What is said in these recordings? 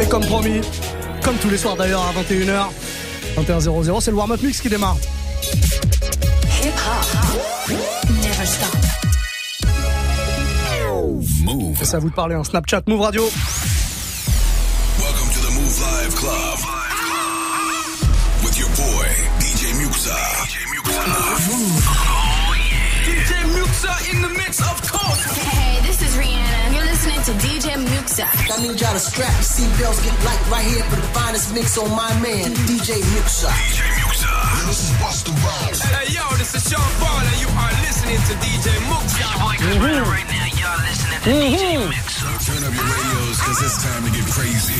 Et comme promis, comme tous les soirs d'ailleurs à 21h, 21h00, c'est le warm-up mix qui démarre. Hip -hop. Never stop. Move. Et ça vous de parler en Snapchat Move Radio. To DJ Muxxa. I need y'all to strap your seatbelts, get light right here for the finest mix on my man, DJ Muxxa. DJ Muxxa. This is Busta Rhymes. Hey, yo, this is Sean Paul, and you are listening to DJ Muxxa. Your boy Chris mm-hmm. right now. Y'all listening to mm-hmm. DJ Muxxa. Turn up your radios, cause it's time to get crazy.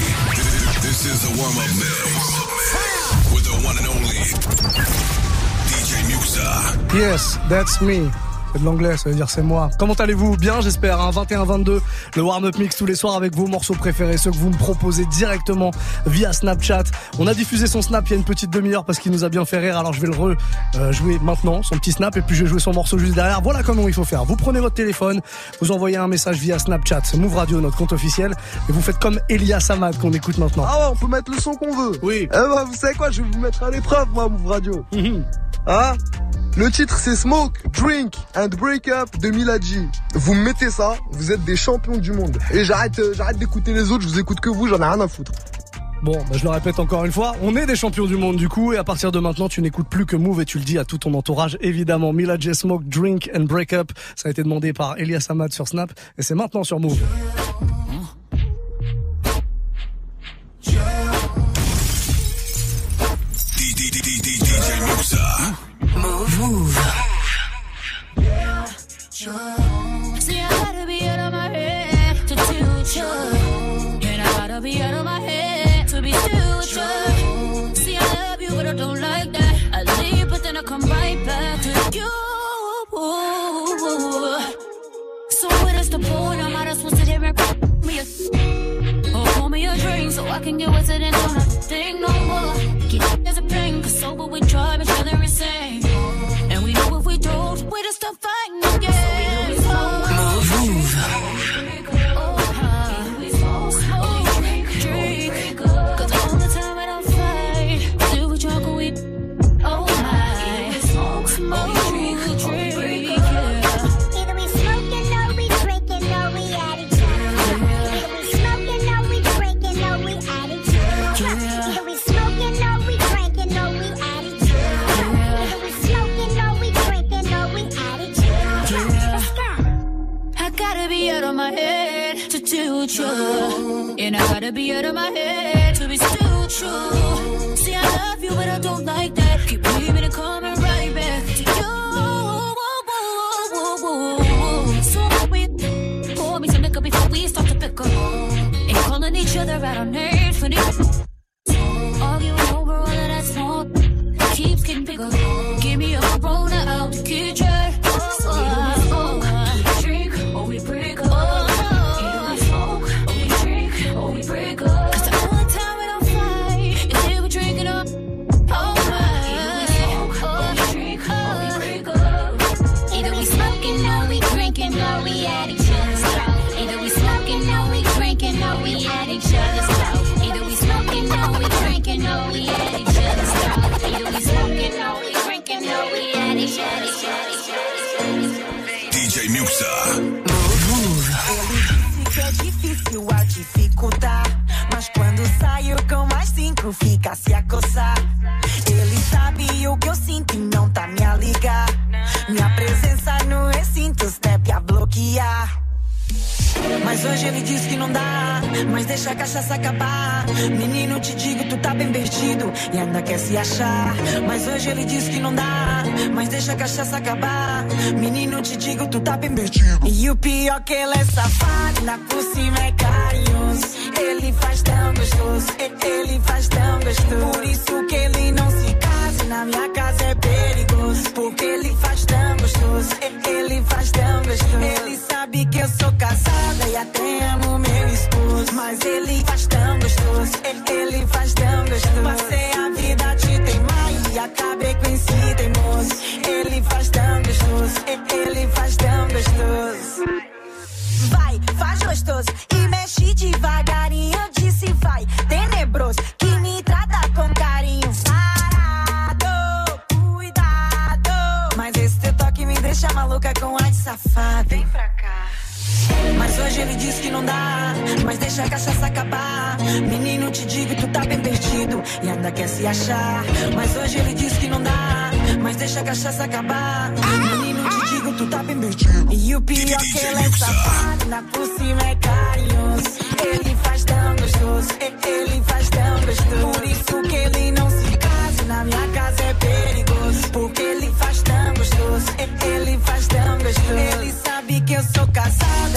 This is the warm-up mix. With the one and only DJ Muxxa. Yes, that's me. De l'anglais, ça veut dire c'est moi. Comment allez-vous? Bien, j'espère. Hein 21-22, le warm-up mix tous les soirs avec vos morceaux préférés, ceux que vous me proposez directement via Snapchat. On a diffusé son snap il y a une petite demi-heure parce qu'il nous a bien fait rire. Alors je vais le re-jouer maintenant, son petit snap, et puis je vais jouer son morceau juste derrière. Voilà comment il faut faire. Vous prenez votre téléphone, vous envoyez un message via Snapchat, Move Radio, notre compte officiel, et vous faites comme Elias Samad qu'on écoute maintenant. Ah ouais, on peut mettre le son qu'on veut. Oui. Eh ben, vous savez quoi, je vais vous mettre à l'épreuve, moi, Move Radio. Mhm. Hein? Le titre c'est Smoke, Drink and Break Up de Miladji. Vous mettez ça, vous êtes des champions du monde. Et j'arrête, euh, j'arrête d'écouter les autres, je vous écoute que vous, j'en ai rien à foutre. Bon, bah je le répète encore une fois, on est des champions du monde du coup, et à partir de maintenant, tu n'écoutes plus que Move et tu le dis à tout ton entourage, évidemment. Mila Smoke, Drink and Break Up, ça a été demandé par Elias Ahmad sur Snap, et c'est maintenant sur. Move. Out of my head mas deixa a cachaça acabar. Menino, te digo, tu tá bem perdido e ainda quer se achar. Mas hoje ele diz que não dá, mas deixa a cachaça acabar. Menino, te digo, tu tá bem perdido. E o pior que ele é safado, na por cima é carinhoso. Ele faz tão gostoso, ele faz tão gostoso. Por isso que ele não se casa, na minha casa é perigoso. Porque ele faz tão gostoso. Ele faz tão gostoso. Ele sabe que eu sou casada e até amo meu esposo. Mas ele faz tão gostoso. Ele faz tão gostoso. Passei a vida de teimar e acabei com esse teimoso. Ele faz tão gostoso. Ele faz tão gostoso. Vai, faz gostoso e mexe devagarinho. Eu disse vai, tenebroso. com a de safado. Vem pra cá. Mas hoje ele diz que não dá, mas deixa a cachaça acabar. Menino, te digo, tu tá bem perdido e ainda quer se achar. Mas hoje ele diz que não dá, mas deixa a cachaça acabar. Menino, te digo, tu tá bem perdido. E o pior é que ele é safado, na por cima é carinhoso. Ele faz tão gostoso, ele faz casado.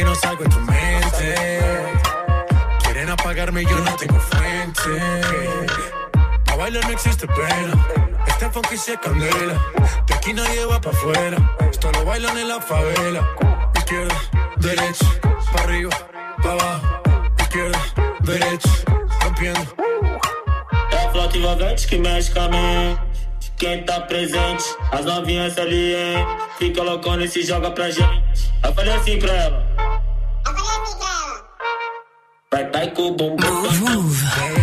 que no salgo en tu mente. Quieren apagarme y yo no tengo frente. A bailar no existe pena. Este funky se candela. De aquí nadie va pa' afuera. Esto lo bailan en la favela. Izquierda, derecha, pa' arriba, pa' abajo. Izquierda, derecha, rompiendo. É flota envolvente que mexe com a mente. Quem tá presente, as novinhas ali, hein? Fica loucona e se joga pra gente. Eu falei assim pra ela. Michael Move.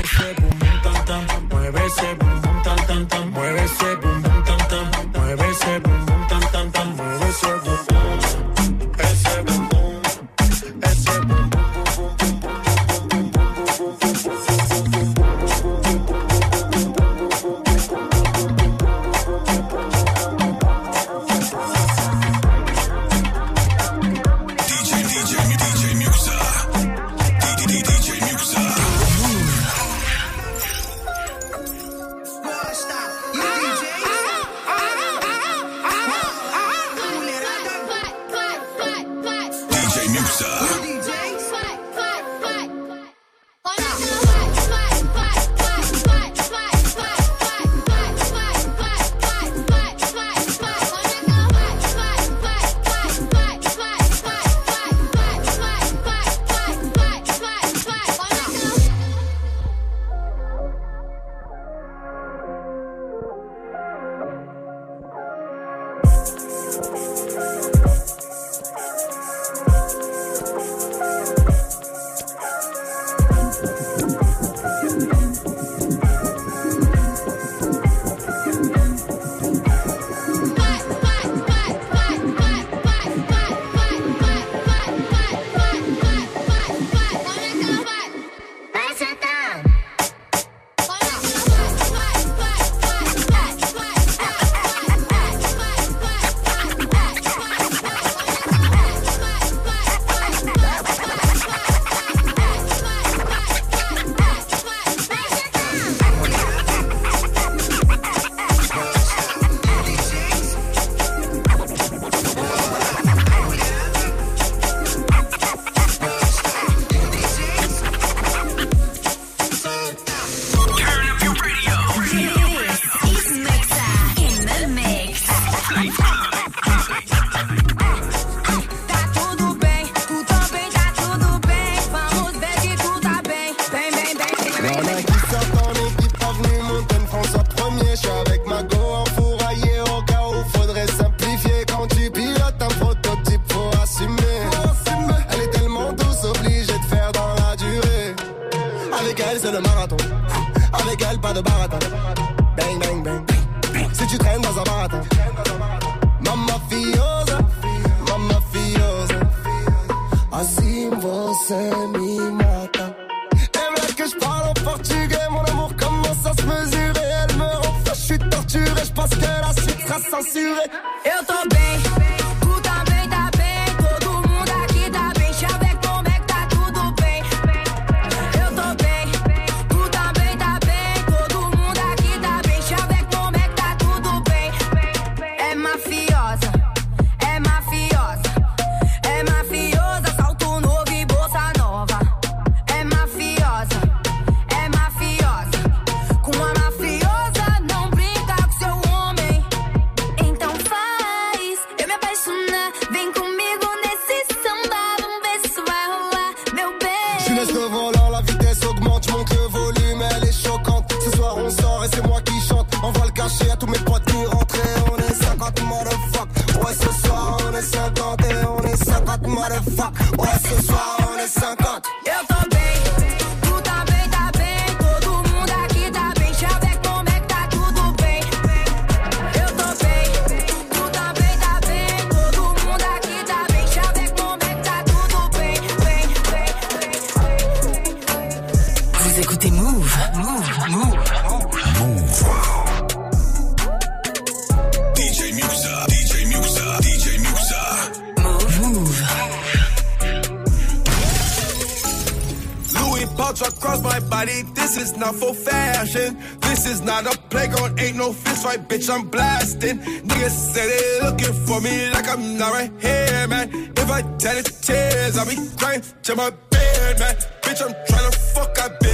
Across my body. This is not for fashion. This is not a playground. Ain't no fist fight, bitch. I'm blasting. Niggas say they looking for me like I'm not right here, man. If I tell it tears, I'll be crying to my bed, man. Bitch, I'm trying to fuck. I've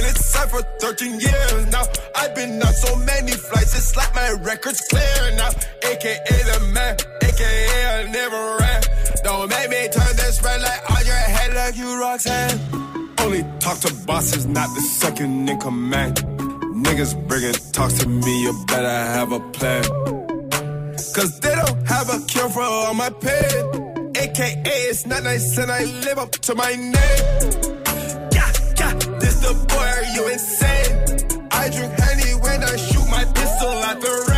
inside for 13 years now. I've been on so many flights. It's like my record's clear now. AKA the man. AKA I never ran. Don't make me turn this red light on your head like you Roxanne. Only talk to bosses, not the second in command. Niggas bringing talks to me, you better have a plan. Cause they don't have a cure for all my pain. Baka, it's not nice and I live up to my name. The boy, are you insane? I drink honey when I shoot my pistol at the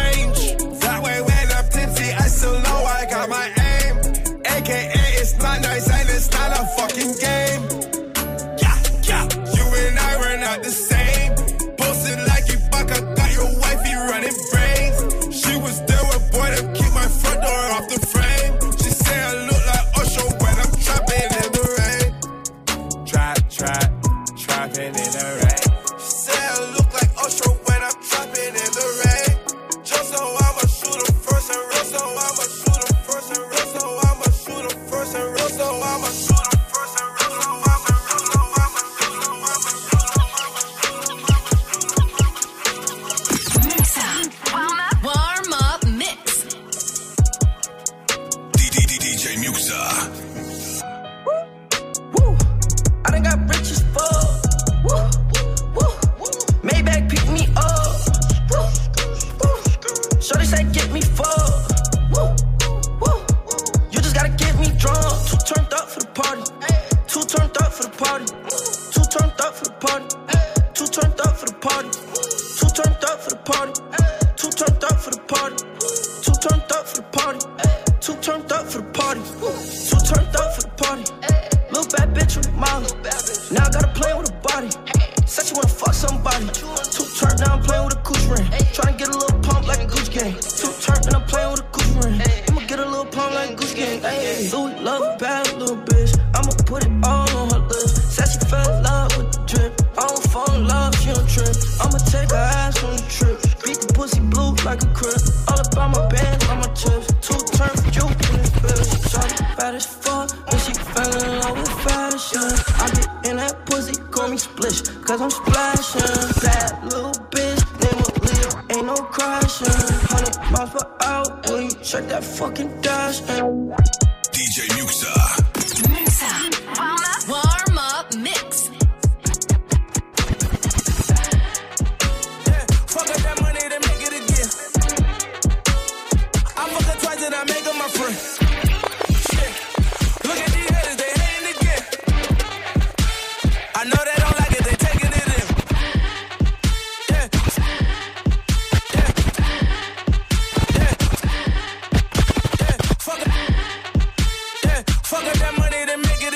money, then make it.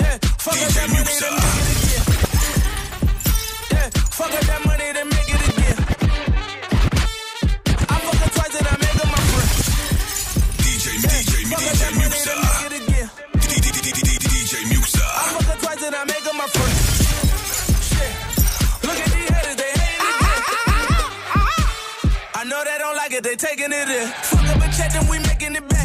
Yeah, fuck up that money, then make it again. Yeah, fuck up that money, then make it again. I fuck her twice and I make her my friend. DJ, yeah, DJ, DJ, Muxxa. DJ I fuck her twice and I make her my friend. Shit, look at these haters, they hating again. I know they don't like it, they taking it in. Fuck up a check, then we making it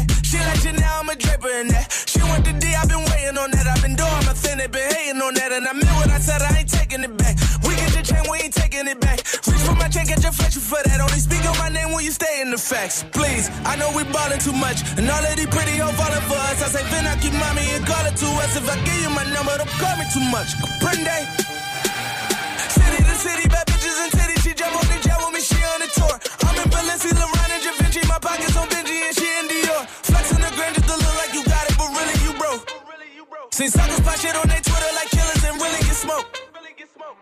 paper in that. She want the D, I've been waiting on that. I've been doing my thing, they been hating on that. And I meant what I said, I ain't taking it back. We get the chain, we ain't taking it back. Reach for my chain, get your flesh for that. Only speak on my name when you stay in the facts. Please, I know we ballin' too much. And all of these pretty hoes falling for us. I say, Vin, I keep mommy and call it to us. If I give you my number, don't call me too much. Prende. City to city, bad bitches and titties. She jump on the jet with me, she on the tour. I'm in Balenci, Lorraine, and Javinci. My pockets on Benji, and she Seen suckers pop shit on their Twitter like killers and really get smoked.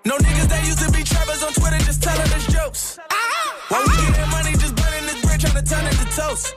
No niggas that used to be trappers on Twitter just telling us jokes. While we get money, just burning this bread, trying to turn it to toast.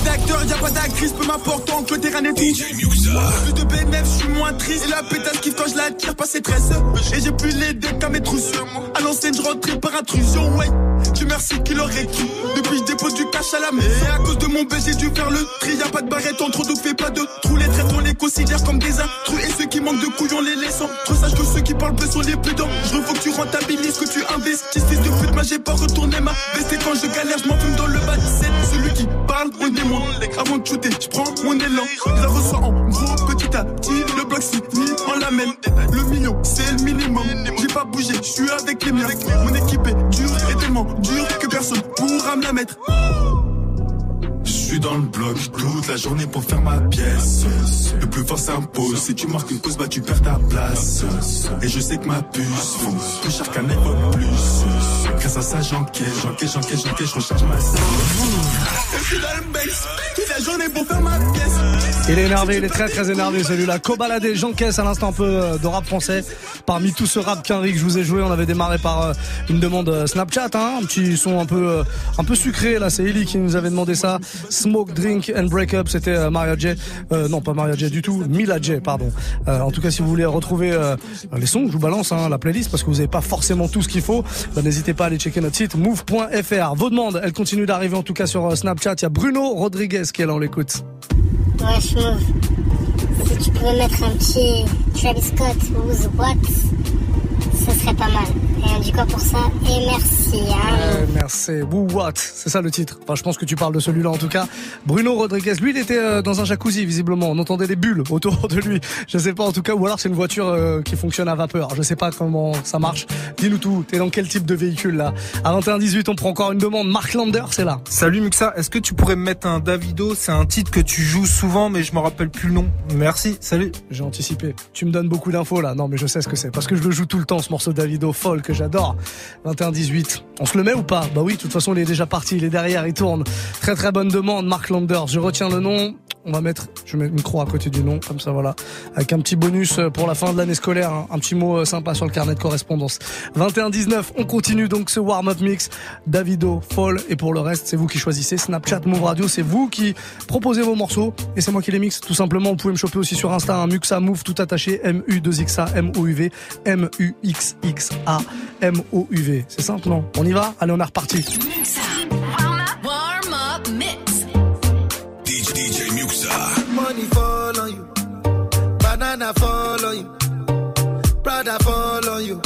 d'acteur, y'a pas d'actrice, peu m'importe tant que le terrain est tout. Plus de BNF, je suis moins triste. Et la pétasse kiffe quand je la tire pas ses tresses. Et j'ai plus les decks à mes trousses. À l'ancienne, je rentrais par intrusion, ouais. Dieu merci qu'il aurait qui. Depuis, je dépose du cash à la main. Et à cause de mon baiser, j'ai dû faire le tri. Y'a pas de barrette en trop, donc fais pas de trous. Les traits, on les considère comme des intrus. Et ceux qui manquent de couilles, on les laisse. Trop sage que ceux qui parlent peu sont les plus dents. Je veux que tu rentabilises, que tu investisses. Fils de pute, moi j'ai pas retourné ma veste. Et quand je galère, je m'en fume dans le bas C'est celui qui parle au démon. Avant de shooter, je prends mon élan. Je la reçois en gros, petit à petit. Le bloc finit en lamelle. Le million, c'est le minimum. J'ai pas bougé, je suis avec les miens. Mon équipe tellement que personne pourra me la mettre. Je suis dans le bloc toute la journée pour faire ma pièce. Le plus fort s'impose. Si tu marques une pause, bah tu perds ta place. Et je sais que ma puce vaut plus cher qu'un plus. Grâce à ça, j'encaisse, j'encaisse, j'encaisse, j'encaisse, je recharge ma salle. Je suis dans le bass toute la journée pour faire ma pièce. Il est énervé, il est très très énervé celui-là. Cobaladé, j'encaisse à l'instant un peu euh, de rap français. Parmi tout ce rap qu'Henri que je vous ai joué, on avait démarré par euh, une demande euh, Snapchat, hein, un petit son un peu un peu sucré là. C'est Ellie qui nous avait demandé ça. Smoke, drink and break up, c'était Maria J. non, pas Maria J du tout, Mila J, pardon. en tout cas, si vous voulez retrouver les sons, je vous balance hein, la playlist parce que vous n'avez pas forcément tout ce qu'il faut. N'hésitez pas à aller checker notre site move.fr. Vos demandes, elles continuent d'arriver en tout cas sur Snapchat. Il y a Bruno Rodriguez qui est là, on l'écoute. Move. Si tu pouvais mettre un petit Travis Scott What, ce serait pas mal. Et on dit quoi pour ça Et merci. Hein. Euh, merci. Woo What, c'est ça le titre. Enfin, je pense que tu parles de celui-là en tout cas. Bruno Rodriguez, lui, il était euh, dans un jacuzzi visiblement. On entendait des bulles autour de lui. Je sais pas en tout cas, ou alors c'est une voiture euh, qui fonctionne à vapeur. Je sais pas comment ça marche. Dis-nous tout. T'es dans quel type de véhicule là? À 21-18, on prend encore une demande. Mark Lander, c'est là. Salut Muxa, est-ce que tu pourrais me mettre un Davido? C'est un titre que tu joues souvent, mais je me rappelle plus le nom. Merci. Salut. J'ai anticipé. Tu me donnes beaucoup d'infos là. Non, mais je sais ce que c'est parce que je le joue tout le temps ce morceau Davido folle que j'adore. 21-18. On se le met ou pas? Bah oui, de toute façon, il est déjà parti, il est derrière, il tourne. Très très bonne demande, Mark Landers. Je retiens le nom. On va mettre, je mets une croix à côté du nom, comme ça voilà, avec un petit bonus euh, pour la fin de l'année scolaire, hein. un petit mot euh, sympa sur le carnet de correspondance. 21-19, on continue donc ce warm-up mix. Davido, Fall, et pour le reste, c'est vous qui choisissez. Snapchat, Move Radio, c'est vous qui proposez vos morceaux, et c'est moi qui les mixe. Tout simplement, vous pouvez me choper aussi sur Insta, un Muxa Move tout attaché, M-U-2-X-A, M-O-U-V, M-U-X-X-A, M-O-U-V. C'est simple, non? On y va? Allez, on est reparti. Prada fall on you,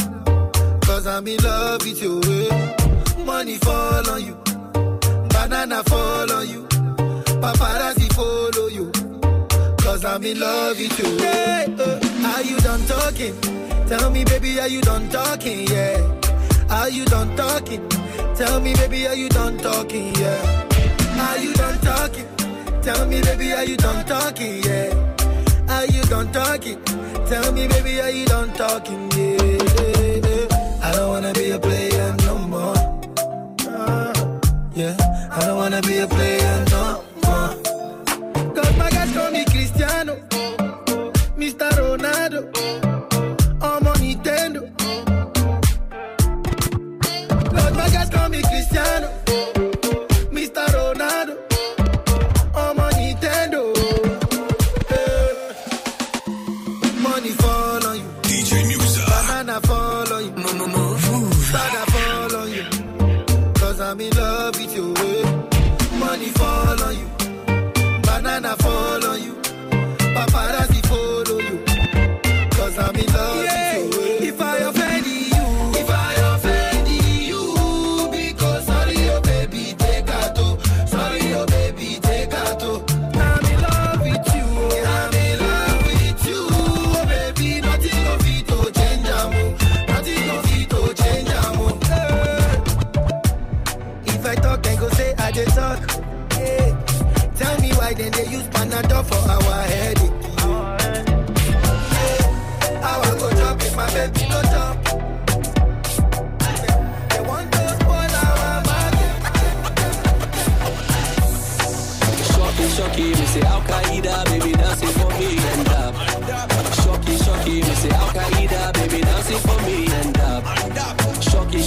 cause I'm in love with you. eh. Money fall on you, banana fall on you, paparazzi follow you, cause I'm in love with you. Hey, uh, are you done talking? Tell me, baby, are you done talking? Yeah. Are you done talking? Tell me, baby, are you done talking? Yeah. Are you done talking? Tell me, baby, are you done talking? Yeah. Are you done talking? Tell me, baby, are you done talking? Yeah. I don't wanna be a player no more. Uh, yeah. I don't wanna be a player 24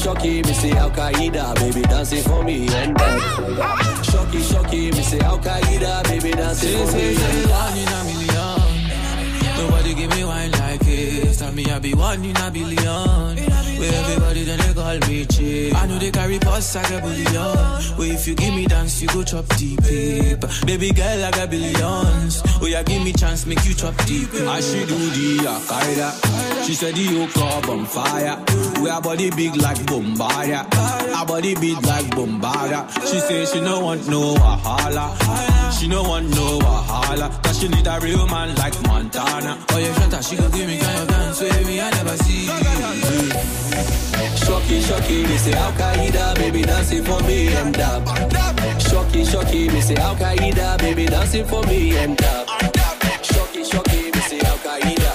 Shocky, me say Al Qaeda, baby dancing for me and that. Shocky, shocky, me say Al Qaeda, baby dancing for me and that. One in a million, nobody give me wine like this. Tell me I be one in a billion. Where everybody then they call me cheap. I know they carry pulse like a billion. Where if you give me dance, you go chop deep. Baby girl, I got billions. Where you give me chance, make you chop deep. I should do the Al Qaeda. She said the whole club on fire. We are body big like Bombaya. Our body big like Bombaya. She said she no want no wahala. She no want no wahala. Cause she need a real man like Montana. Oh yeah, Shanta, she gon' give me kind of dance with me I never see. Shocky, shocky, me say Al Qaeda, baby dancing for me and dab. Shocky, shocky, me say Al Qaeda, baby dancing for me and dab. Shocky, shocky, me say Al Qaeda.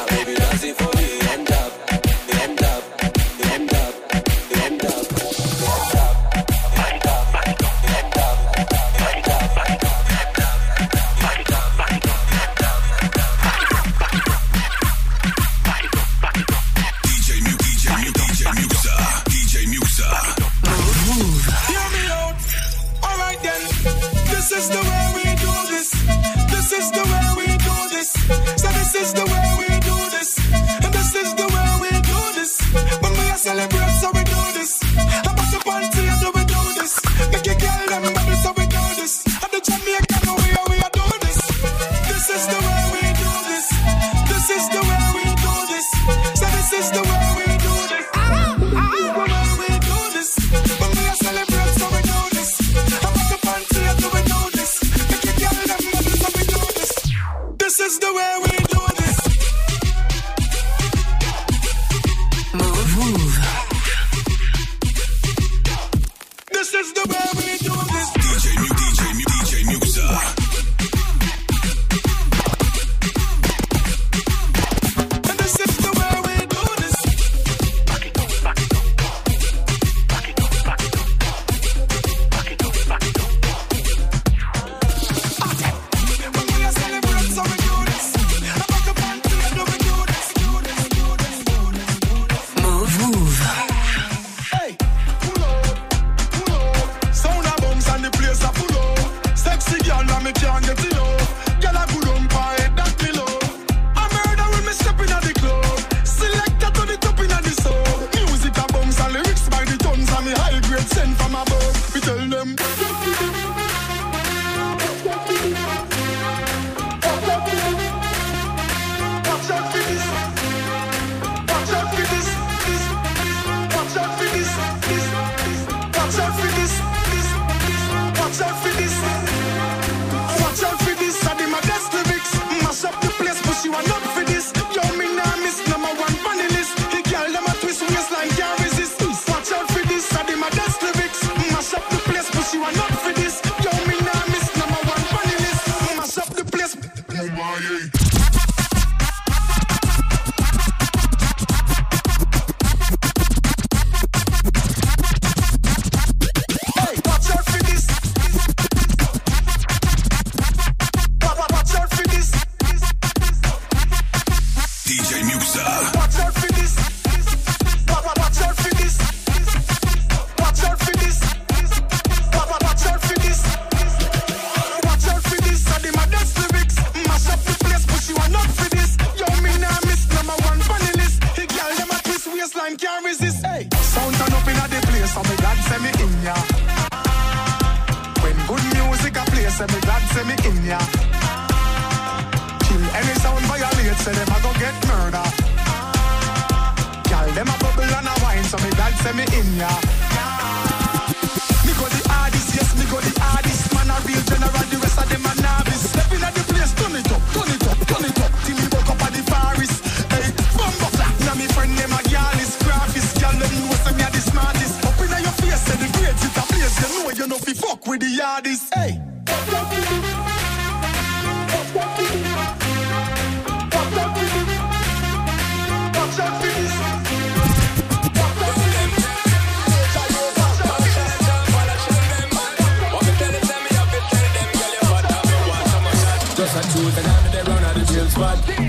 all this. Hey.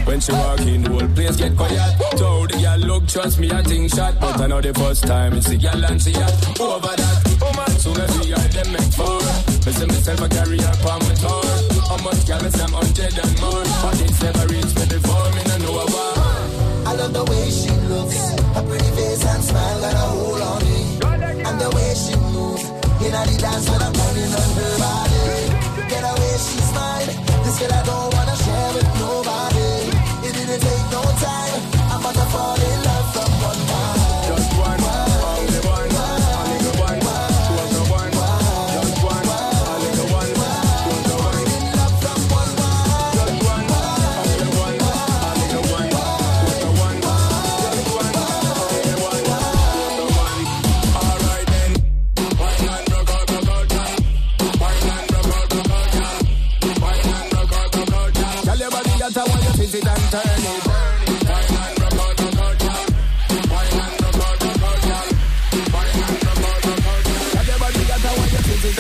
When she walk in, the whole place get quiet. Told the girl, look, trust me, I think shot. But I know the first time it's the girl and she hot. Over that, oh man, so let's see them make four. Me see myself a career for my tour. How much gallons I'm hundred and more. But it's never reached me before, me no know why. I love the way she looks, her pretty face and smile got a hold on me. And the way she moves, in the dance when I'm turning on her body. Get away, she's mine. This girl I don't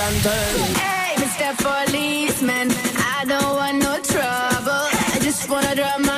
Constantine. Hey, Mr. Policeman, I don't want no trouble. I just wanna drop my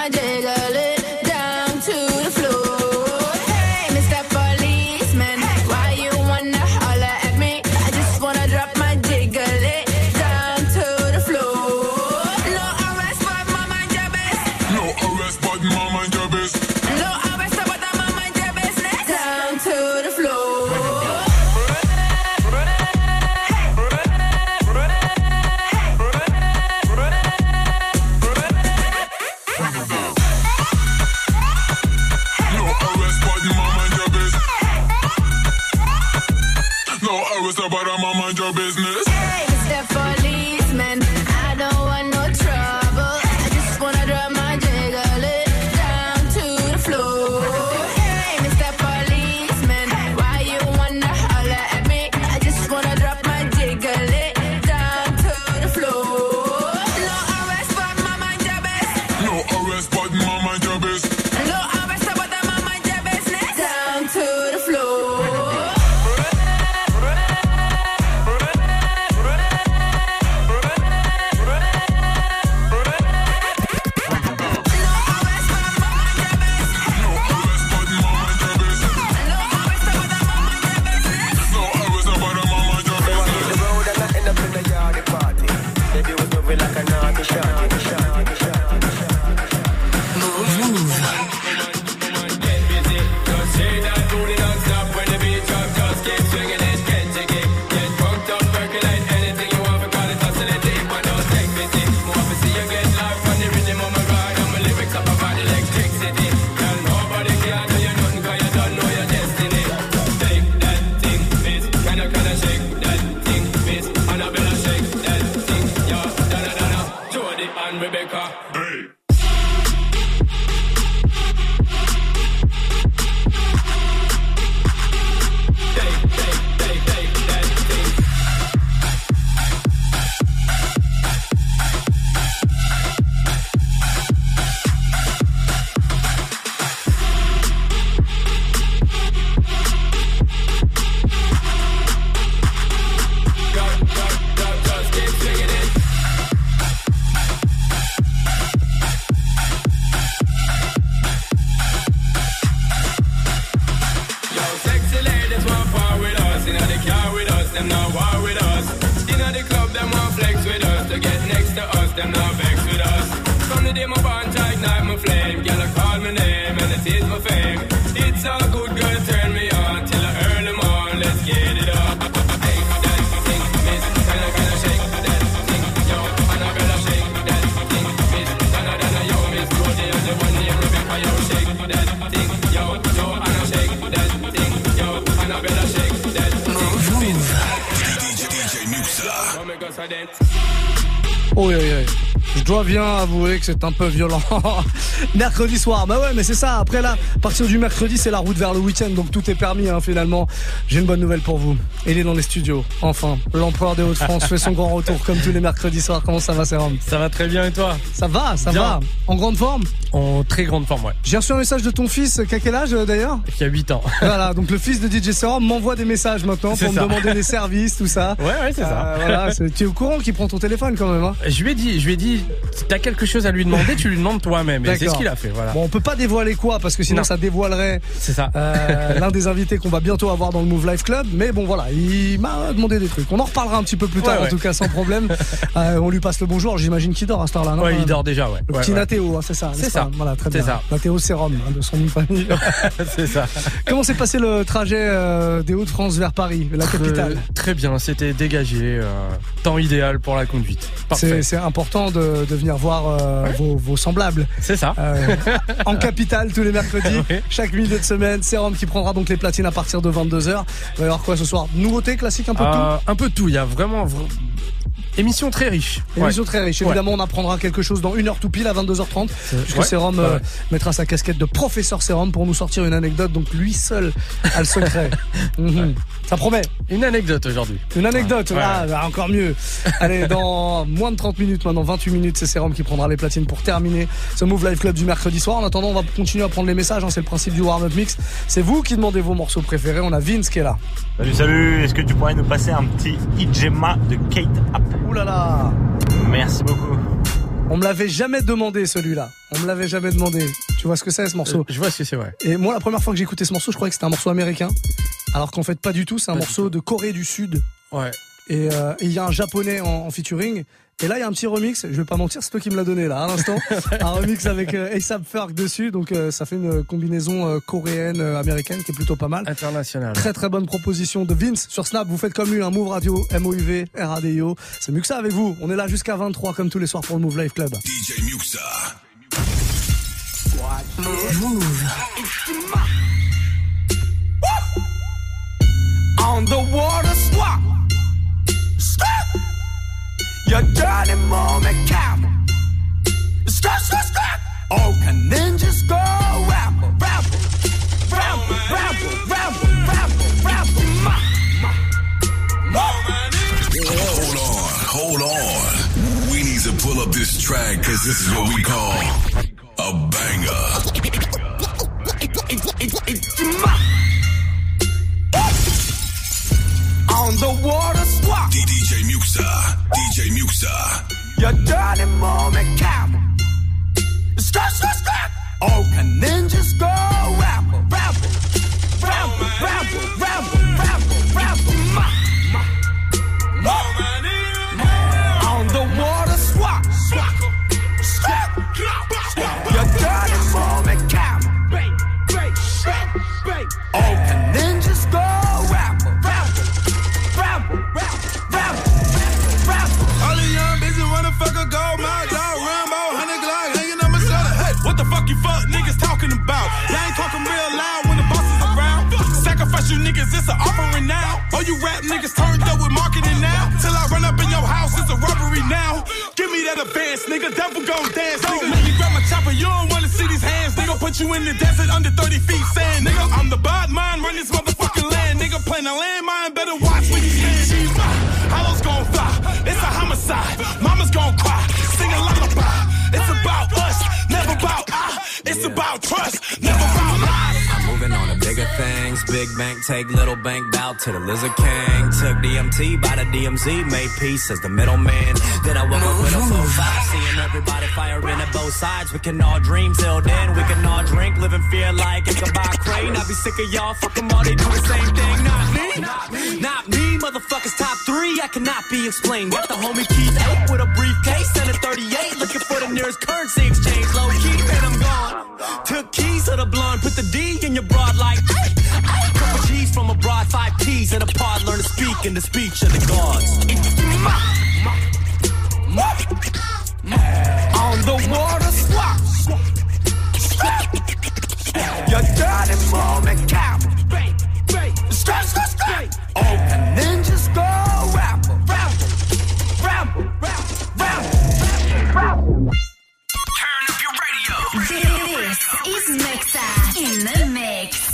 c'est un peu violent. mercredi soir, bah ouais, mais c'est ça. Après là, à partir du mercredi, c'est la route vers le week-end, donc tout est permis hein, finalement. J'ai une bonne nouvelle pour vous. Il est dans les studios. Enfin, l'empereur des Hauts-de-France fait son grand retour comme tous les mercredis soirs. Comment ça va, Sérum Ça va très bien et toi? Ça va, ça va. En grande forme? En très grande forme, ouais. J'ai reçu un message de ton fils, qui a quel âge euh, d'ailleurs? Qui a 8 ans. voilà, donc le fils de DJ Sérum m'envoie des messages maintenant pour me demander des services, tout ça. Ouais, ouais, c'est ça. Euh, tu es au courant qu'il prend ton téléphone quand même. Hein? Je lui ai dit, je lui ai dit, t'as quelque chose à lui demander, tu lui demandes toi-même. Et c'est ce qu'il a fait, voilà. Bon, on peut pas dévoiler quoi parce que sinon Non. ça dévoilerait C'est ça. euh, l'un des invités qu'on va bientôt avoir dans le Move Life Club. Mais bon, voilà, il m'a demandé des trucs. On en reparlera un petit peu plus tard, Ouais, en tout cas, sans problème. Euh, on lui passe le bonjour. J'imagine qu'il dort à cette heure-là. non Ouais, il dort déjà, ouais. Le petit. Nathéo, hein, c'est ça. C'est ça. Voilà, très bien. ça. Nathéo Sérum, hein, de son nom de famille. c'est ça. Comment s'est passé le trajet euh, des Hauts-de-France vers Paris, la capitale Euh, très bien, c'était dégagé. euh, temps idéal pour la conduite. C'est c'est important de, de venir voir euh, vos, vos semblables. C'est ça. Euh, en capitale tous les mercredis, Oui. chaque milieu de semaine. Sérum qui prendra donc les platines à partir de 22h. Il va y avoir quoi ce soir? Nouveauté classique, un peu de tout? Euh, un peu de tout. Il y a vraiment. vra- Émission très riche. Émission Ouais. très riche. Ouais. Évidemment, on apprendra quelque chose dans une heure tout pile à 22h30, puisque ouais. Sérum euh, mettra sa casquette de professeur Sérum pour nous sortir une anecdote. Donc lui seul a le secret. Mhm. Ça promet. Une anecdote aujourd'hui. Une anecdote, Ouais. ah, bah, encore mieux. Allez, dans moins de 30 minutes, maintenant 28 minutes, c'est Sérum qui prendra les platines pour terminer ce Move Live Club du mercredi soir. En attendant, on va continuer à prendre les messages, hein, c'est le principe du warm-up mix. C'est vous qui demandez vos morceaux préférés. On a Vince qui est là. Salut, salut, est-ce que tu pourrais nous passer un petit Ijema de Kate App? Ouh là là Merci beaucoup. On me l'avait jamais demandé celui-là. On me l'avait jamais demandé. Tu vois ce que c'est ce morceau Je vois ce que c'est, ouais. Et moi, la première fois que j'ai écouté ce morceau, je croyais que c'était un morceau américain. Alors qu'en fait, pas du tout. C'est un Pas morceau de Corée du Sud. Ouais. Et euh, et il y a un japonais en, en featuring. Et là, il y a un petit remix. Je vais pas mentir, c'est toi qui me l'as donné là, à l'instant. un remix avec euh, ASAP Ferg dessus. Donc, euh, ça fait une combinaison euh, coréenne euh, américaine qui est plutôt pas mal. International. Très très bonne proposition de Vince sur Snap. Vous faites comme lui un Move Radio, M-O-U-V, R-A-D-I-O. C'est mieux que ça avec vous. On est là jusqu'à 23 comme tous les soirs pour le Move Live Club. DJ Muxa. Your dirty moment camel. Stop, stop, stop. Oh, can ninjas go rapper, rapper, rapper, rapper, rapper, rapper, rapper, ma, ma, ma. Hold on, hold on. We need to pull up this track because this is what we call a banger. Muxxa. Your dirty moment camel. Stop, stop, stop. Oh, can ninjas go advance, nigga. Devil gon' dance, nigga. Let me grab my chopper, you don't wanna see these hands, nigga. Put you in the desert under 30 feet sand, nigga. I'm the bad mind, run this motherfucking land, nigga. Playing a landmine, better watch when you stand. Shima, hollows gon' fly. It's a homicide. Mama's gon' cry. Sing a lullaby. It's about us, never about I. It's about trust, never things. Big bank take little bank bow to the lizard king. Took DMT by the DMZ, made peace as the middleman. Then I woke up with a full five, seeing everybody firing at both sides. We can all dream till then. We can all drink, live fear like it's a crane. I be sick of y'all, fuck 'em all, they do the same thing. Not me, not me, not me. Motherfuckers top three, I cannot be explained. Got the homie Keith Ape with a briefcase and a 38, looking for the nearest currency exchange. Low key, and I'm gone. Took keys to the blonde, put the D in your five in a pod, learn to speak in the speech of the gods. On the water swap. Your dirty moment camel. Stop, stop, stop. Oh, can ninjas go rapper, rapper, rapper, rapper, rapper, rapper. This is Muxxa in the mix.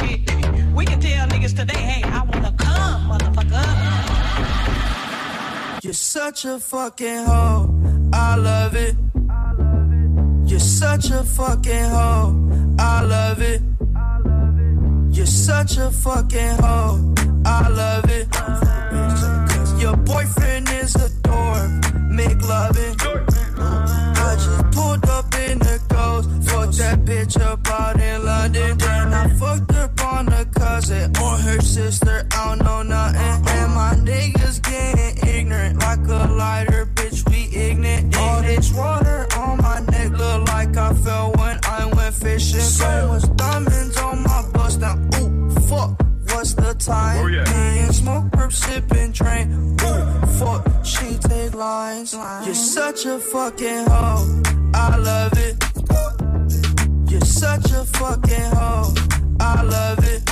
And shit. We can tell niggas today, hey, I wanna come, motherfucker. You're such a fucking hoe. I love it. You're such a fucking hoe. I love it. You're such a fucking hoe. I love it. Your boyfriend is a dork. Make loving. I just pulled up in the ghost. Fucked that bitch up out in London. A cousin or oh, her sister. I don't know nothing. And my niggas getting ignorant like a lighter. Bitch, we ignorant. All this water on my neck look like I fell when I went fishing. So much diamonds on my bust now. Ooh, fuck. What's the time? Oh, Me and smoke, perp, sipping, train. Ooh, fuck, she take lines. You're such a fucking hoe. I love it. You're such a fucking hoe. I love it.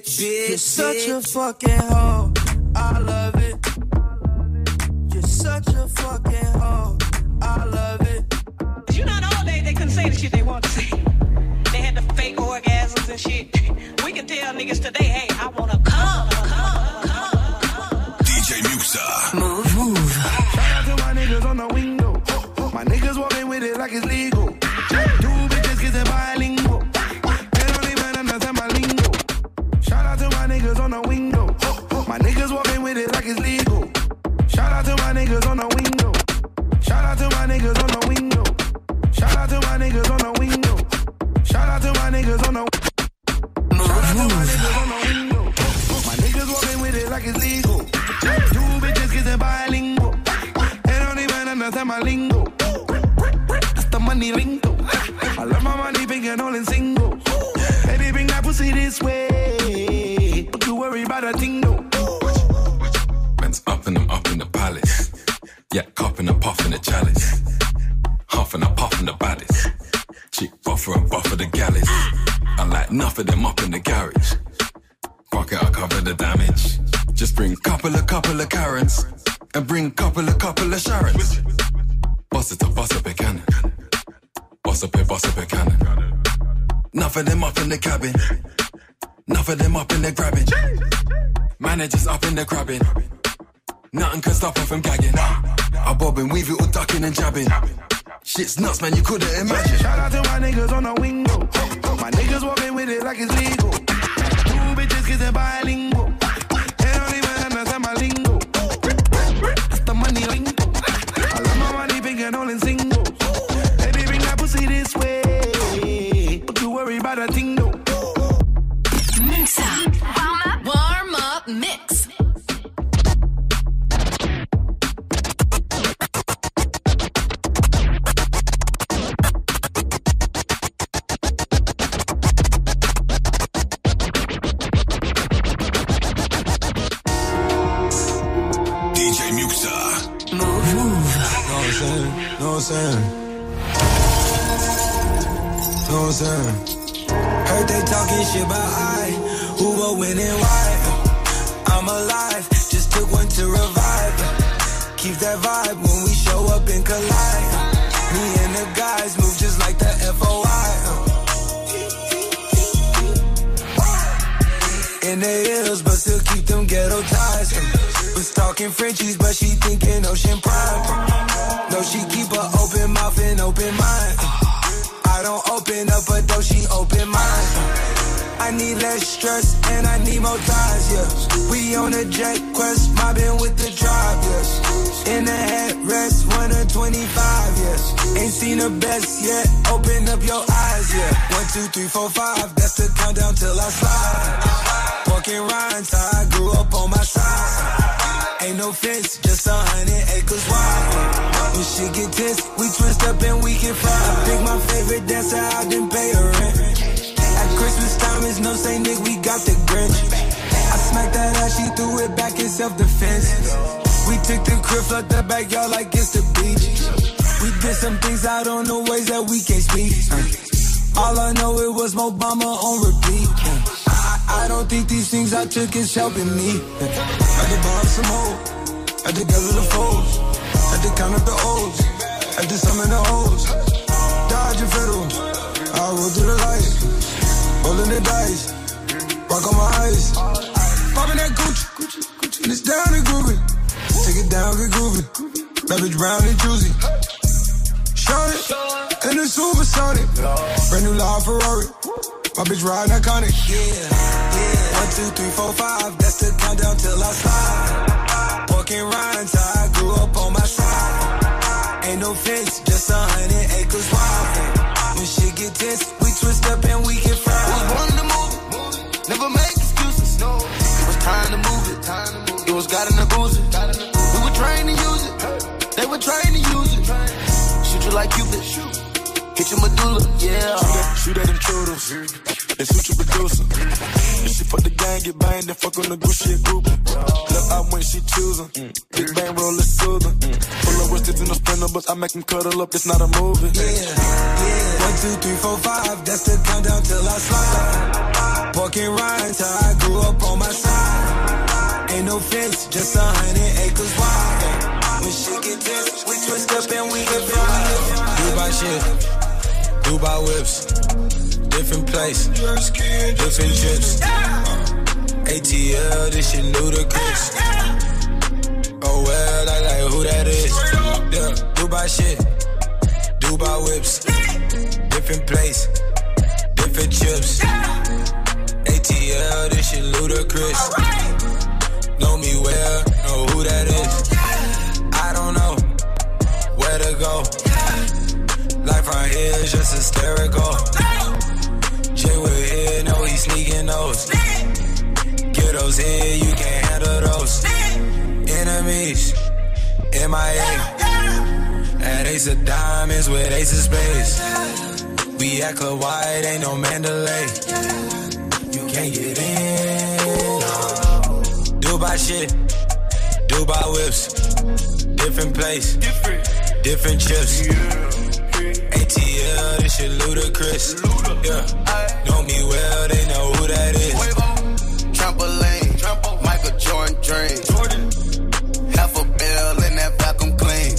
bitch. You're such a fucking hoe. I love it. You're such a fucking hoe. I love it. You know, all day they couldn't say the shit they want to say. They had the fake orgasms and shit. We can tell niggas today, hey, about a thing, no. Mix up. Warm up. Warm up mix. DJ Muxxa. Move, move. Know what I'm saying? Know what I'm saying? Know what I'm saying? Talking shit about I, who will win and why. I'm alive, just took one to revive. Keep that vibe when we show up and collide. Me and the guys move just like the FOI. In the hills, but still keep them ghetto ties. Was talking Frenchies, but she thinking Ocean Prime. No, she keep a open mouth and open mind. I don't open up a door, she open mine. I need less stress and I need more ties, yeah. We on a jet quest, mobbing with the tribe, yes. In the headrest, one of 25, yes. Ain't seen the best yet, open up your eyes, yeah. One, two, three, four, five, that's the countdown till I slide. Walking rhymes, I grew up on my side. Ain't no fence, just a hundred acres wide. When shit get tense, we twist up and we can fly. I pick my favorite dancer, I didn't pay her rent. At Christmas time, it's no say, Nick, we got the Grinch. I smacked that ass, she threw it back in self-defense. We took the crib, flood the backyard like it's the beach. We did some things out on the ways that we can't speak. Uh, All I know it was Obama on repeat. Uh, I, I don't think these things I took is helping me. Uh, I did bomb some more. I did gather the foes. I did count up the O's. Did some in the O's. Dodge federal. I roll through the light. Rolling the dice. Rock on my eyes. Popping that Gucci. And it's down and groovy. Take it down, get groovy. Bitch brown and juicy. Shot it. And it's supersonic. Brand new law Ferrari. My bitch riding iconic. Yeah. One, two, three, four, five. That's the countdown till I slide. And rinds, I grew up on my side. Ain't no fence, just a hundred acres wide. When shit get tense, we twist up and we can fly. Was born to move it, never make excuses. No, it was time to move it. It was God in the boozy. We were trained to use it. They were trained to use it. Shoot you like Cupid. Hit your medulla, yeah. Shoot at, at intruders. They shoot your producer. If she fuck the gang, get banged, then fuck on the goose, she a grouper. Look out when she choosing. Big bang roll is soothing. Pull up wristed in the sprinter, but I make them cuddle up, it's not a movie. Yeah. One, two, three, four, five. That's the countdown till I slide. Pork and rinds, I grew up on my side. Ain't no fence, just a hundred acres wide. When shit get tense, we twist up and we can fly. Dubai shit, Dubai whips, different place, different trips. ATL, this shit ludicrous. Oh well, I like who that is. Yeah, Dubai shit, Dubai whips, different place, different chips. ATL, this shit ludicrous. Know me well, know who that is. Hysterical. Jay with here, know he sneaking those. Get those here, you can't handle those. Enemies, MIA. At Ace of Diamonds with Ace of Spades. We at Club White, ain't no Mandalay. You can't get in. no. Dubai shit, Dubai whips. Different place, different chips. ATL, this shit ludicrous. Yeah, know me well, they know who that is. Trampoline, Michael Jordan dream. Half a bell in that vacuum clean.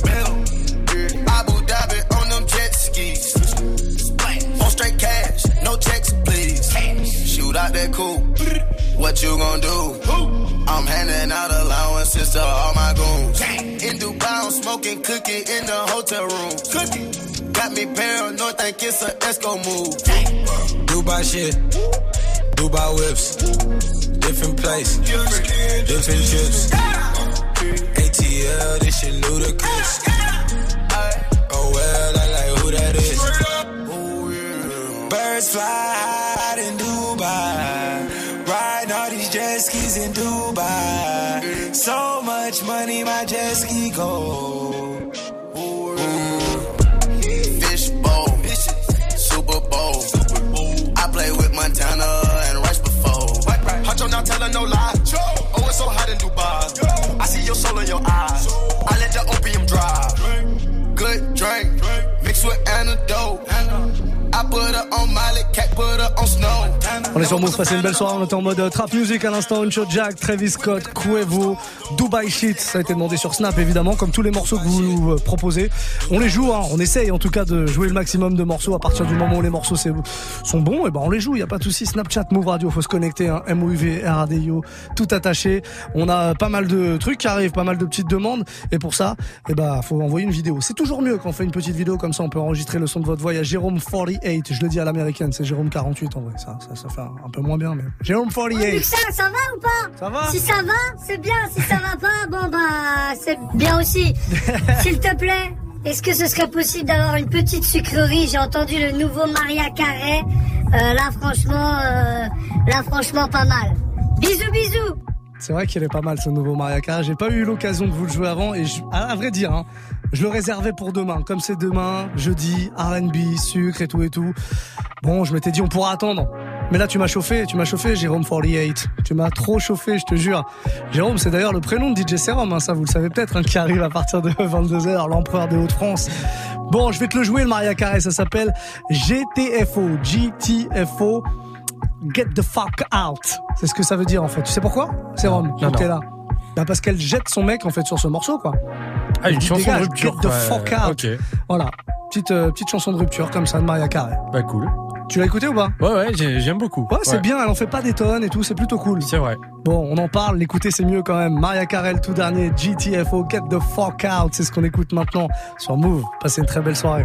Abu Dhabi on them jet skis. On straight cash, no checks, please. Shoot out that cool. What you gon' do? I'm handing out allowances to all my goons. In Dubai, I'm smoking cookie in the hotel room. Cookie. Got me paranoid, think it's a Esco move. Dubai shit, Dubai whips, different place, different trips. ATL, this shit ludicrous. Oh well, I like who that is. Birds fly high in Dubai, riding all these jet skis in Dubai. So much money, my jet ski go. Montana and Rice before. Huncho not telling no lie. Oh, it's so hot in Dubai. I see your soul in your eyes. I let the opium drive. Good drink, mixed with antidote. On est sur Move, passer une belle soirée, on était en mode euh, trap music à l'instant, Uncho Jack, Travis Scott, Cuevo, Dubai Shit, ça a été demandé sur Snap évidemment, comme tous les morceaux que vous nous euh, proposez. On les joue, hein, on essaye en tout cas de jouer le maximum de morceaux à partir du moment où les morceaux sont bons, et ben on les joue, il y a pas de souci. Snapchat, Move Radio, faut se connecter, hein, MOUV, RADIO, tout attaché. On a pas mal de trucs qui arrivent, pas mal de petites demandes, et pour ça, et ben faut envoyer une vidéo. C'est toujours mieux quand on fait une petite vidéo comme ça, on peut enregistrer le son de votre voix. Il y a Jérôme 48, je le dis à l'américaine, c'est Jérôme 48 en vrai, ça, ça, ça fait un, peu moins bien, mais Jérôme 48. Muxa, ça va ou pas? Ça va? Si ça va, c'est bien. Si ça va pas, bon bah c'est bien aussi. S'il te plaît, est-ce que ce serait possible d'avoir une petite sucrerie? J'ai entendu le nouveau Maria Carré. Euh, là franchement, euh, là franchement pas mal. Bisous bisous. C'est vrai qu'il est pas mal ce nouveau Maria Carey. J'ai pas eu l'occasion de vous le jouer avant et je- à vrai dire, hein, je le réservais pour demain. Comme c'est demain, jeudi, R&B, sucre et tout et tout. Bon, je m'étais dit on pourra attendre. Mais là, tu m'as chauffé, tu m'as chauffé, Jérôme 48. Tu m'as trop chauffé, je te jure. Jérôme, c'est d'ailleurs le prénom de DJ Serum, hein, ça vous le savez peut-être, hein, qui arrive à partir de 22h, l'empereur des Hauts-de-France. Bon, je vais te le jouer, le Maria Carey, ça s'appelle GTFO, GTFO. Get the fuck out. C'est ce que ça veut dire en fait. Tu sais pourquoi t'es non. là. Bah parce qu'elle jette son mec en fait sur ce morceau quoi. Ah, une chanson de rupture, Get the fuck out. Ok. Voilà. Petite, euh, petite chanson de rupture comme ça de Maria Carey. Bah cool. Tu l'as écouté ou pas? Ouais, ouais, j'ai- j'aime beaucoup. Ouais, c'est bien, elle en fait pas des tonnes et tout, c'est plutôt cool. C'est vrai. Bon, on en parle, l'écouter c'est mieux quand même. Maria Carey, le tout dernier, GTFO, Get the fuck out, c'est ce qu'on écoute maintenant sur Move. Passez une très belle soirée.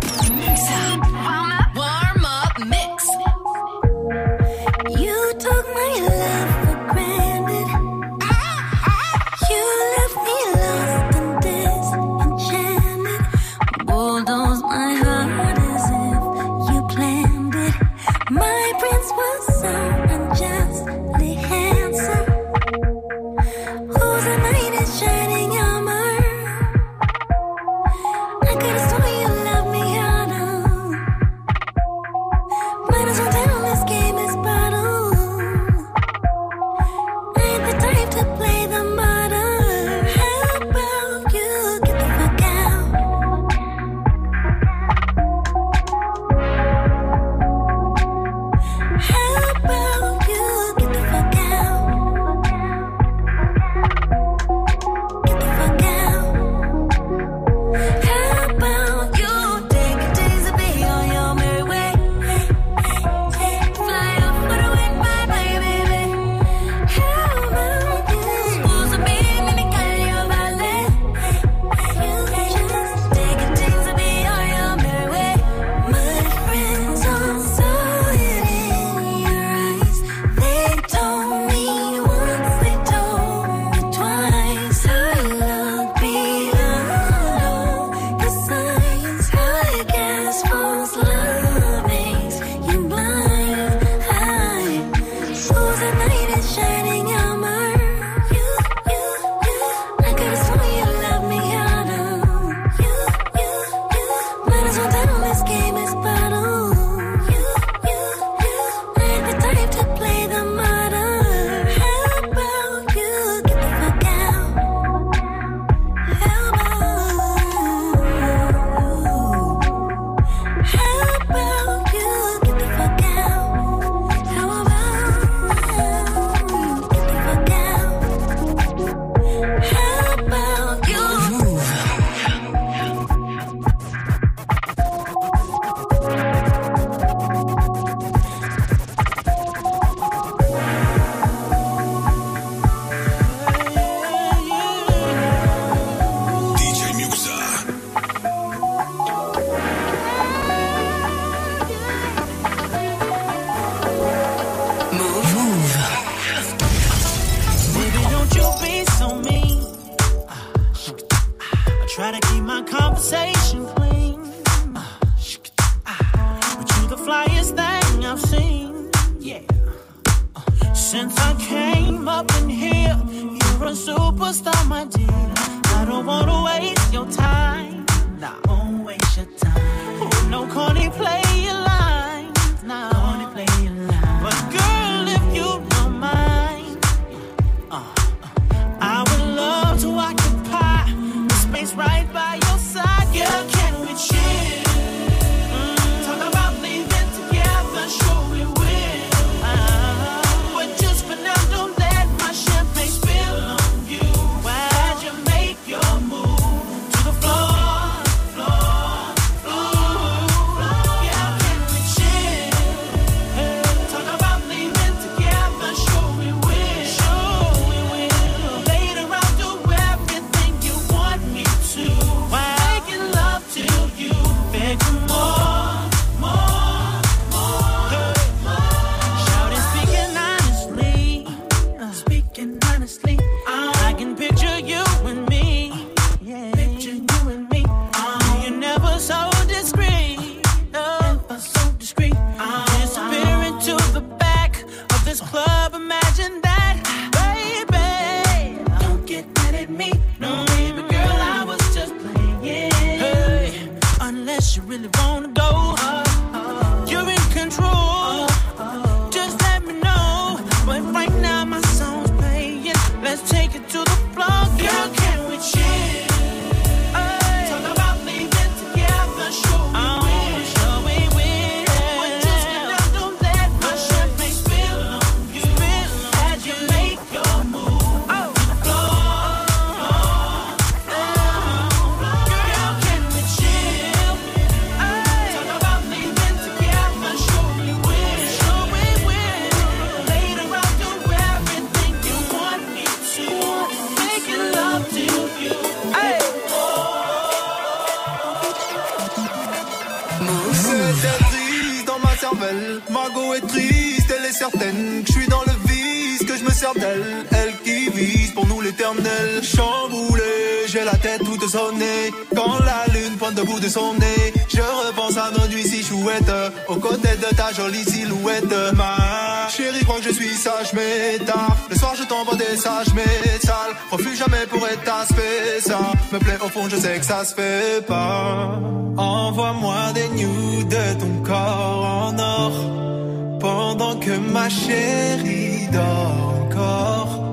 Je repense à nos nuits si chouettes. Aux côtés de ta jolie silhouette. Ma chérie crois que je suis sage, mais tard. Le soir je t'envoie des sages, mais sales. Refuse jamais pour être aspect, ça me plaît au fond, je sais que ça se fait pas. Envoie-moi des nudes de ton corps en or. Pendant que ma chérie dort encore.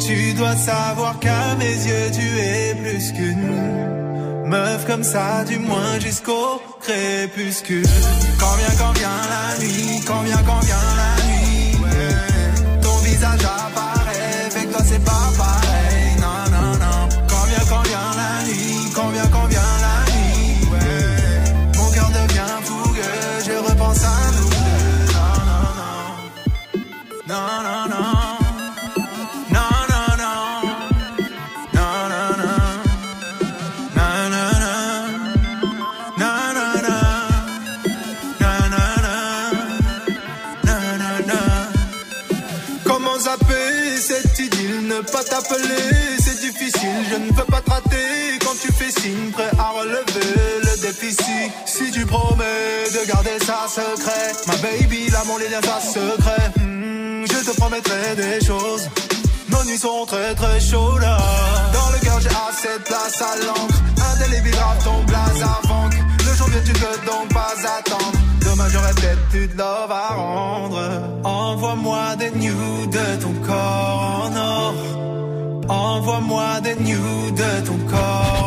Tu dois savoir qu'à mes yeux tu es plus qu'une meuf comme ça, du moins jusqu'au crépuscule. Quand vient, quand vient la nuit, quand vient, quand vient la nuit, prêt à relever le déficit. Si tu promets de garder ça secret, ma baby, l'amour, les liens, ça secret. Hmm, je te promettrai des choses. Nos nuits sont très très chaudes. Dans le cœur j'ai assez de place à l'encre Indélébile grave ton blaze avant Le jour vient tu peux donc pas attendre Demain j'aurais peut-être love à rendre Envoie-moi des nudes de ton corps en or Envoie-moi des nudes de ton corps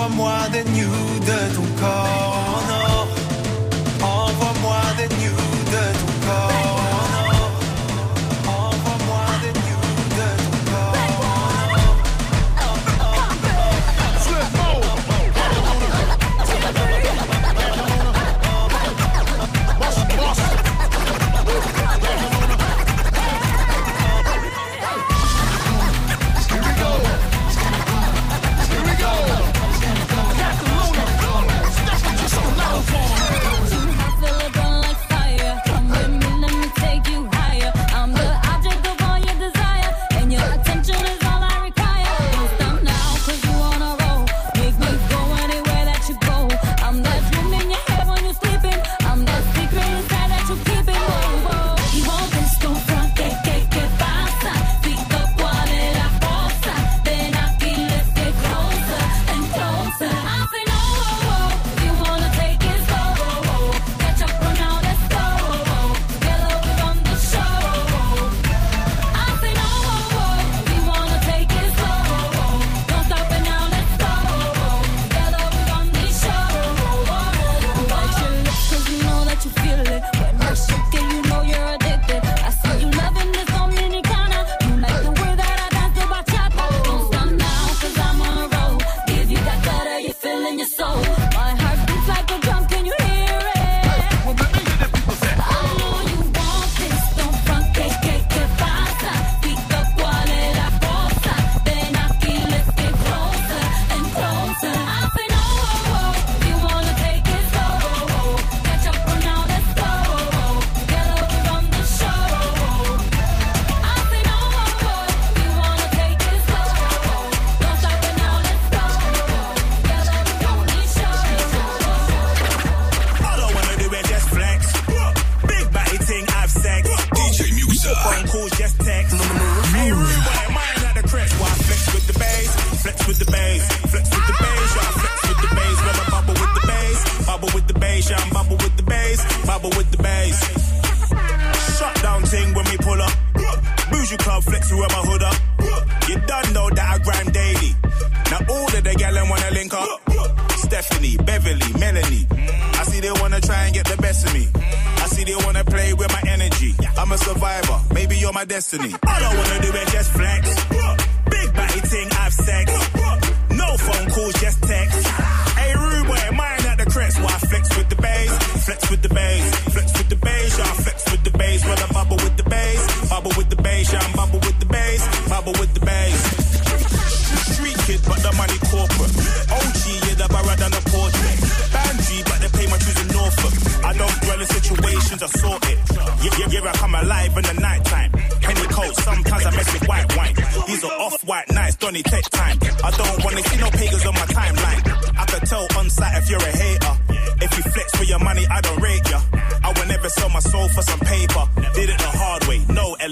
Envoie-moi des nudes de ton corps my hood up. You done know that I grind daily. Now all of the gal wanna link up. Stephanie, Beverly, Melanie. I see they wanna try and get the best of me. I see they wanna play with my energy. I'm a survivor, maybe you're my destiny. All I wanna do is just flex.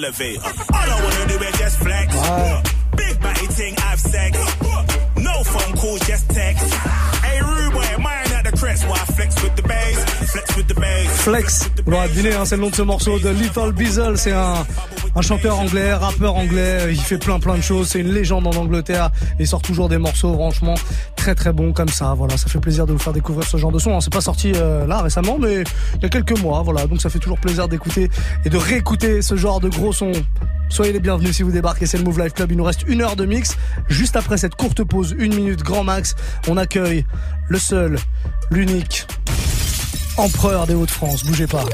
Elevator. I wanna do it, just flex. Big batty thing, I've sex. No phone calls, just text. Hey, rude boy, mine at the crest. Why flex with the bass? Flex with the bass. Flex, deviné, hein, c'est le nom de ce morceau de Little Beazle. C'est un, un chanteur anglais, rappeur anglais. Il fait plein plein de choses. C'est une légende en Angleterre. Il sort toujours des morceaux, franchement, très bons comme ça. Voilà, ça fait plaisir de vous faire découvrir ce genre de son. hein. C'est pas sorti euh, là récemment, mais il y a quelques mois. Voilà, donc ça fait toujours plaisir d'écouter et de réécouter ce genre de gros sons. Soyez les bienvenus si vous débarquez, c'est le Move Life Club. Il nous reste une heure de mix. Juste après cette courte pause, une minute grand max, on accueille le seul, l'unique empereur des Hauts-de-France. Bougez pas.